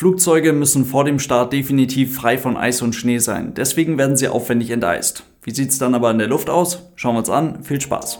Flugzeuge müssen vor dem Start definitiv frei von Eis und Schnee sein. Deswegen werden sie aufwendig enteist. Wie sieht es dann aber in der Luft aus? Schauen wir uns an. Viel Spaß!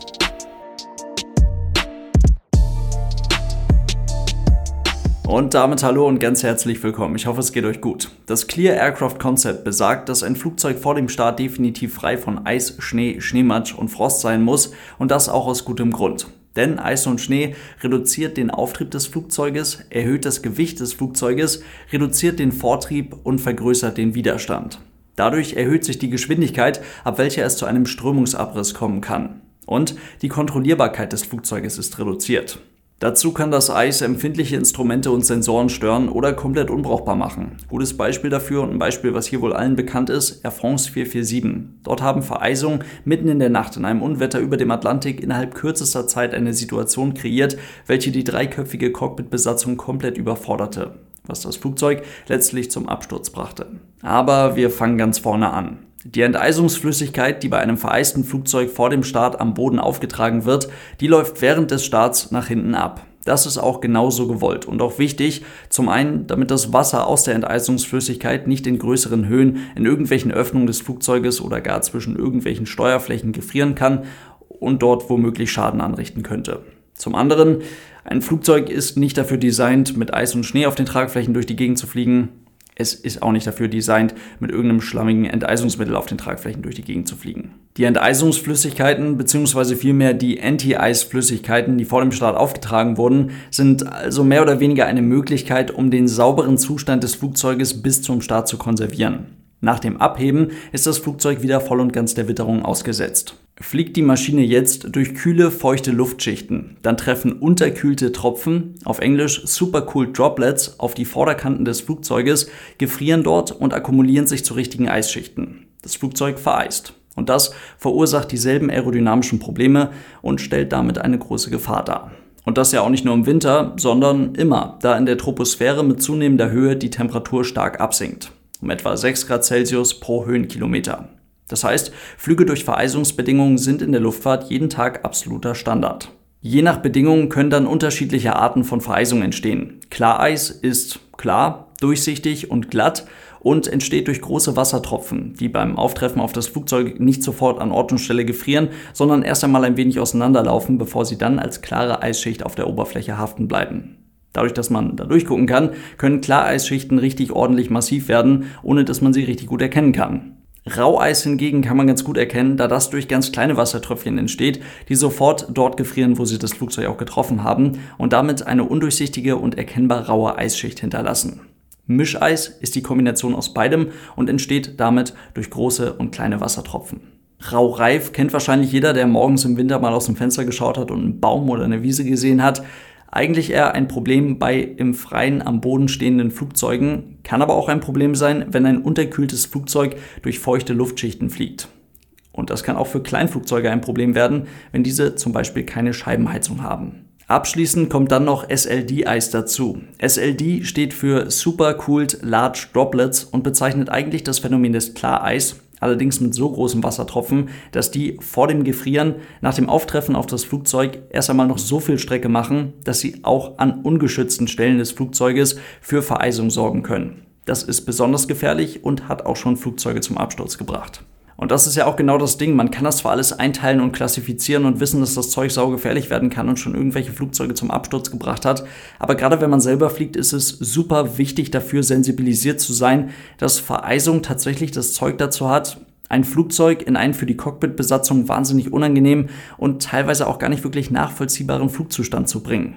Und damit hallo und ganz herzlich willkommen. Ich hoffe, es geht euch gut. Das Clear Aircraft Concept besagt, dass ein Flugzeug vor dem Start definitiv frei von Eis, Schnee, Schneematsch und Frost sein muss und das auch aus gutem Grund. Denn Eis und Schnee reduziert den Auftrieb des Flugzeuges, erhöht das Gewicht des Flugzeuges, reduziert den Vortrieb und vergrößert den Widerstand. Dadurch erhöht sich die Geschwindigkeit, ab welcher es zu einem Strömungsabriss kommen kann. Und die Kontrollierbarkeit des Flugzeuges ist reduziert. Dazu kann das Eis empfindliche Instrumente und Sensoren stören oder komplett unbrauchbar machen. Gutes Beispiel dafür und ein Beispiel, was hier wohl allen bekannt ist, Air France 447. Dort haben Vereisungen mitten in der Nacht in einem Unwetter über dem Atlantik innerhalb kürzester Zeit eine Situation kreiert, welche die dreiköpfige Cockpitbesatzung komplett überforderte, was das Flugzeug letztlich zum Absturz brachte. Aber wir fangen ganz vorne an. Die Enteisungsflüssigkeit, die bei einem vereisten Flugzeug vor dem Start am Boden aufgetragen wird, die läuft während des Starts nach hinten ab. Das ist auch genauso gewollt und auch wichtig, zum einen, damit das Wasser aus der Enteisungsflüssigkeit nicht in größeren Höhen in irgendwelchen Öffnungen des Flugzeuges oder gar zwischen irgendwelchen Steuerflächen gefrieren kann und dort womöglich Schaden anrichten könnte. Zum anderen, ein Flugzeug ist nicht dafür designt, mit Eis und Schnee auf den Tragflächen durch die Gegend zu fliegen es ist auch nicht dafür designt, mit irgendeinem schlammigen Enteisungsmittel auf den Tragflächen durch die Gegend zu fliegen. Die Enteisungsflüssigkeiten bzw. vielmehr die Anti-Eis-Flüssigkeiten, die vor dem Start aufgetragen wurden, sind also mehr oder weniger eine Möglichkeit, um den sauberen Zustand des Flugzeuges bis zum Start zu konservieren. Nach dem Abheben ist das Flugzeug wieder voll und ganz der Witterung ausgesetzt. Fliegt die Maschine jetzt durch kühle, feuchte Luftschichten, dann treffen unterkühlte Tropfen, auf Englisch Supercooled Droplets, auf die Vorderkanten des Flugzeuges, gefrieren dort und akkumulieren sich zu richtigen Eisschichten. Das Flugzeug vereist. Und das verursacht dieselben aerodynamischen Probleme und stellt damit eine große Gefahr dar. Und das ja auch nicht nur im Winter, sondern immer, da in der Troposphäre mit zunehmender Höhe die Temperatur stark absinkt um etwa 6 Grad Celsius pro Höhenkilometer. Das heißt, Flüge durch Vereisungsbedingungen sind in der Luftfahrt jeden Tag absoluter Standard. Je nach Bedingungen können dann unterschiedliche Arten von Vereisung entstehen. Klareis ist klar, durchsichtig und glatt und entsteht durch große Wassertropfen, die beim Auftreffen auf das Flugzeug nicht sofort an Ort und Stelle gefrieren, sondern erst einmal ein wenig auseinanderlaufen, bevor sie dann als klare Eisschicht auf der Oberfläche haften bleiben. Dadurch, dass man da durchgucken kann, können Klareisschichten richtig ordentlich massiv werden, ohne dass man sie richtig gut erkennen kann. Raueis hingegen kann man ganz gut erkennen, da das durch ganz kleine Wassertröpfchen entsteht, die sofort dort gefrieren, wo sie das Flugzeug auch getroffen haben und damit eine undurchsichtige und erkennbar raue Eisschicht hinterlassen. Mischeis ist die Kombination aus beidem und entsteht damit durch große und kleine Wassertropfen. Raureif kennt wahrscheinlich jeder, der morgens im Winter mal aus dem Fenster geschaut hat und einen Baum oder eine Wiese gesehen hat. Eigentlich eher ein Problem bei im Freien am Boden stehenden Flugzeugen, kann aber auch ein Problem sein, wenn ein unterkühltes Flugzeug durch feuchte Luftschichten fliegt. Und das kann auch für Kleinflugzeuge ein Problem werden, wenn diese zum Beispiel keine Scheibenheizung haben. Abschließend kommt dann noch SLD-Eis dazu. SLD steht für Super Cooled Large Droplets und bezeichnet eigentlich das Phänomen des Klareis, allerdings mit so großen Wassertropfen, dass die vor dem Gefrieren nach dem Auftreffen auf das Flugzeug erst einmal noch so viel Strecke machen, dass sie auch an ungeschützten Stellen des Flugzeuges für Vereisung sorgen können. Das ist besonders gefährlich und hat auch schon Flugzeuge zum Absturz gebracht. Und das ist ja auch genau das Ding. Man kann das zwar alles einteilen und klassifizieren und wissen, dass das Zeug saugefährlich werden kann und schon irgendwelche Flugzeuge zum Absturz gebracht hat. Aber gerade wenn man selber fliegt, ist es super wichtig dafür sensibilisiert zu sein, dass Vereisung tatsächlich das Zeug dazu hat, ein Flugzeug in einen für die Cockpitbesatzung wahnsinnig unangenehm und teilweise auch gar nicht wirklich nachvollziehbaren Flugzustand zu bringen.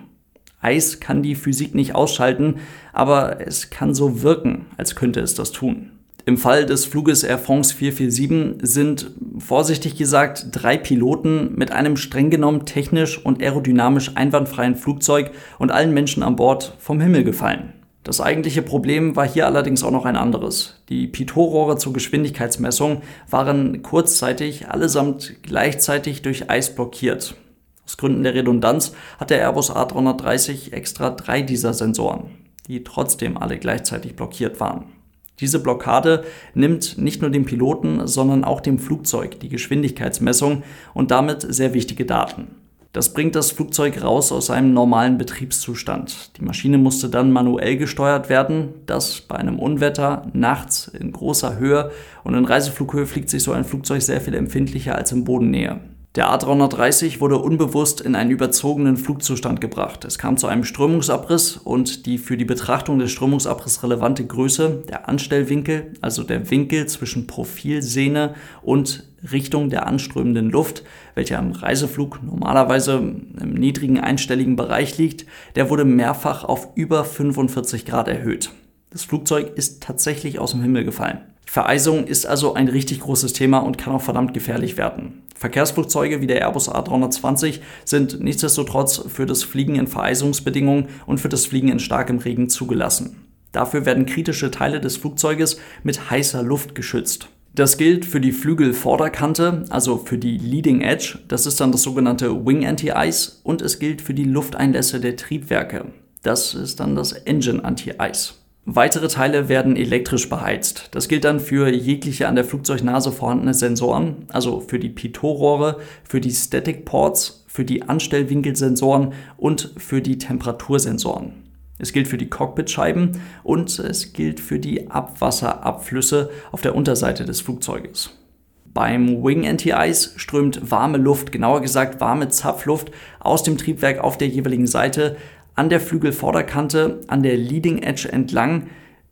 Eis kann die Physik nicht ausschalten, aber es kann so wirken, als könnte es das tun. Im Fall des Fluges Air France 447 sind, vorsichtig gesagt, drei Piloten mit einem streng genommen technisch und aerodynamisch einwandfreien Flugzeug und allen Menschen an Bord vom Himmel gefallen. Das eigentliche Problem war hier allerdings auch noch ein anderes. Die Pitot-Rohre zur Geschwindigkeitsmessung waren kurzzeitig allesamt gleichzeitig durch Eis blockiert. Aus Gründen der Redundanz hat der Airbus A330 extra drei dieser Sensoren, die trotzdem alle gleichzeitig blockiert waren. Diese Blockade nimmt nicht nur dem Piloten, sondern auch dem Flugzeug die Geschwindigkeitsmessung und damit sehr wichtige Daten. Das bringt das Flugzeug raus aus einem normalen Betriebszustand. Die Maschine musste dann manuell gesteuert werden. Das bei einem Unwetter, nachts, in großer Höhe. Und in Reiseflughöhe fliegt sich so ein Flugzeug sehr viel empfindlicher als in Bodennähe. Der A330 wurde unbewusst in einen überzogenen Flugzustand gebracht. Es kam zu einem Strömungsabriss und die für die Betrachtung des Strömungsabriss relevante Größe, der Anstellwinkel, also der Winkel zwischen Profilsehne und Richtung der anströmenden Luft, welcher im Reiseflug normalerweise im niedrigen einstelligen Bereich liegt, der wurde mehrfach auf über 45 Grad erhöht. Das Flugzeug ist tatsächlich aus dem Himmel gefallen. Vereisung ist also ein richtig großes Thema und kann auch verdammt gefährlich werden. Verkehrsflugzeuge wie der Airbus A320 sind nichtsdestotrotz für das Fliegen in Vereisungsbedingungen und für das Fliegen in starkem Regen zugelassen. Dafür werden kritische Teile des Flugzeuges mit heißer Luft geschützt. Das gilt für die Flügelvorderkante, also für die Leading Edge, das ist dann das sogenannte Wing Anti-Ice, und es gilt für die Lufteinlässe der Triebwerke, das ist dann das Engine Anti-Ice. Weitere Teile werden elektrisch beheizt. Das gilt dann für jegliche an der Flugzeugnase vorhandene Sensoren, also für die Pitot-Rohre, für die Static Ports, für die Anstellwinkelsensoren und für die Temperatursensoren. Es gilt für die Cockpitscheiben und es gilt für die Abwasserabflüsse auf der Unterseite des Flugzeuges. Beim Wing Anti-Ice strömt warme Luft, genauer gesagt warme Zapfluft, aus dem Triebwerk auf der jeweiligen Seite an der Flügelvorderkante an der Leading Edge entlang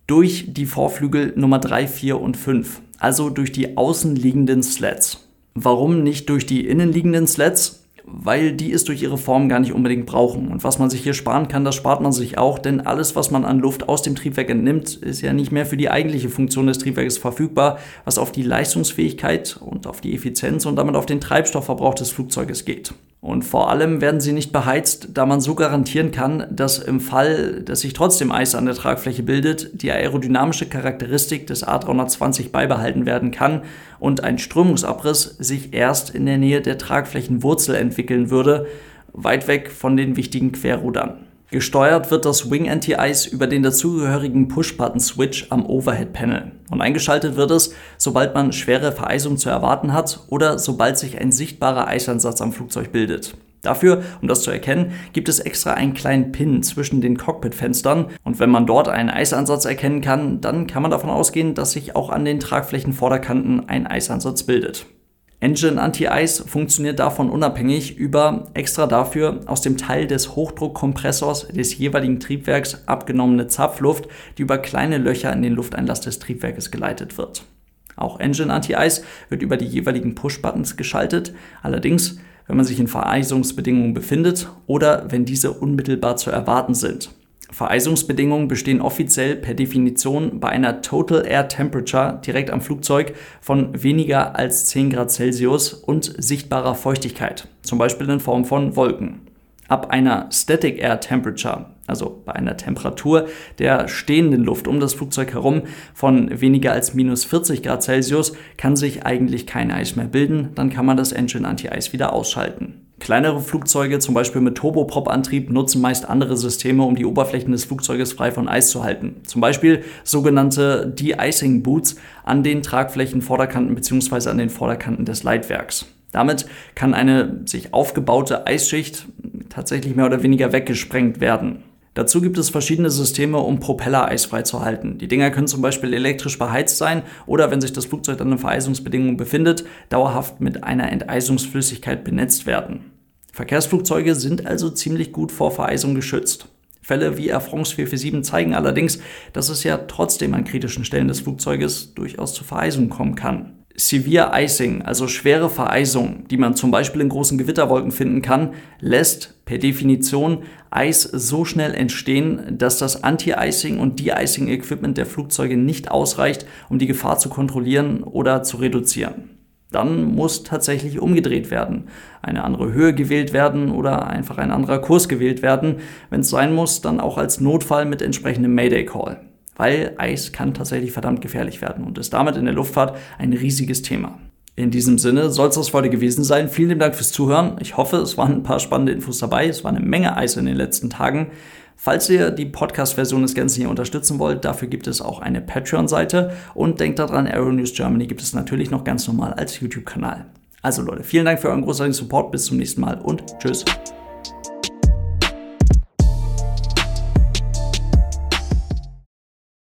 durch die Vorflügel Nummer 3, 4 und 5, also durch die außenliegenden Slats. Warum nicht durch die innenliegenden Slats? Weil die es durch ihre Form gar nicht unbedingt brauchen. Und was man sich hier sparen kann, das spart man sich auch, denn alles, was man an Luft aus dem Triebwerk entnimmt, ist ja nicht mehr für die eigentliche Funktion des Triebwerkes verfügbar, was auf die Leistungsfähigkeit und auf die Effizienz und damit auf den Treibstoffverbrauch des Flugzeuges geht. Und vor allem werden sie nicht beheizt, da man so garantieren kann, dass im Fall, dass sich trotzdem Eis an der Tragfläche bildet, die aerodynamische Charakteristik des A320 beibehalten werden kann und ein Strömungsabriss sich erst in der Nähe der Tragflächenwurzel entwickeln würde, weit weg von den wichtigen Querrudern. Gesteuert wird das Wing Anti-Ice über den dazugehörigen Push-Button-Switch am Overhead-Panel. Und eingeschaltet wird es, sobald man schwere Vereisung zu erwarten hat oder sobald sich ein sichtbarer Eisansatz am Flugzeug bildet. Dafür, um das zu erkennen, gibt es extra einen kleinen Pin zwischen den Cockpitfenstern und wenn man dort einen Eisansatz erkennen kann, dann kann man davon ausgehen, dass sich auch an den Tragflächenvorderkanten ein Eisansatz bildet. Engine Anti-Ice funktioniert davon unabhängig über extra dafür aus dem Teil des Hochdruckkompressors des jeweiligen Triebwerks abgenommene Zapfluft, die über kleine Löcher in den Lufteinlass des Triebwerkes geleitet wird. Auch Engine Anti-Ice wird über die jeweiligen Push-Buttons geschaltet, allerdings wenn man sich in Vereisungsbedingungen befindet oder wenn diese unmittelbar zu erwarten sind. Vereisungsbedingungen bestehen offiziell per Definition bei einer Total Air Temperature direkt am Flugzeug von weniger als 10 Grad Celsius und sichtbarer Feuchtigkeit, zum Beispiel in Form von Wolken. Ab einer Static Air Temperature, also bei einer Temperatur der stehenden Luft um das Flugzeug herum von weniger als minus 40 Grad Celsius, kann sich eigentlich kein Eis mehr bilden, dann kann man das Engine Anti-Eis wieder ausschalten. Kleinere Flugzeuge, zum Beispiel mit Turboprop-Antrieb, nutzen meist andere Systeme, um die Oberflächen des Flugzeuges frei von Eis zu halten. Zum Beispiel sogenannte De-Icing Boots an den Tragflächen Vorderkanten bzw. an den Vorderkanten des Leitwerks. Damit kann eine sich aufgebaute Eisschicht tatsächlich mehr oder weniger weggesprengt werden. Dazu gibt es verschiedene Systeme, um Propeller eisfrei zu halten. Die Dinger können zum Beispiel elektrisch beheizt sein oder, wenn sich das Flugzeug dann in Vereisungsbedingungen befindet, dauerhaft mit einer Enteisungsflüssigkeit benetzt werden. Verkehrsflugzeuge sind also ziemlich gut vor Vereisung geschützt. Fälle wie Air France 447 zeigen allerdings, dass es ja trotzdem an kritischen Stellen des Flugzeuges durchaus zu Vereisung kommen kann. Severe Icing, also schwere Vereisung, die man zum Beispiel in großen Gewitterwolken finden kann, lässt per Definition Eis so schnell entstehen, dass das Anti-Icing und De-Icing-Equipment der Flugzeuge nicht ausreicht, um die Gefahr zu kontrollieren oder zu reduzieren dann muss tatsächlich umgedreht werden, eine andere Höhe gewählt werden oder einfach ein anderer Kurs gewählt werden. Wenn es sein muss, dann auch als Notfall mit entsprechendem Mayday Call. Weil Eis kann tatsächlich verdammt gefährlich werden und ist damit in der Luftfahrt ein riesiges Thema. In diesem Sinne soll es das heute gewesen sein. Vielen Dank fürs Zuhören. Ich hoffe, es waren ein paar spannende Infos dabei. Es war eine Menge Eis in den letzten Tagen. Falls ihr die Podcast-Version des Ganzen hier unterstützen wollt, dafür gibt es auch eine Patreon-Seite und denkt daran, Aero News Germany gibt es natürlich noch ganz normal als YouTube-Kanal. Also Leute, vielen Dank für euren großartigen Support. Bis zum nächsten Mal und tschüss.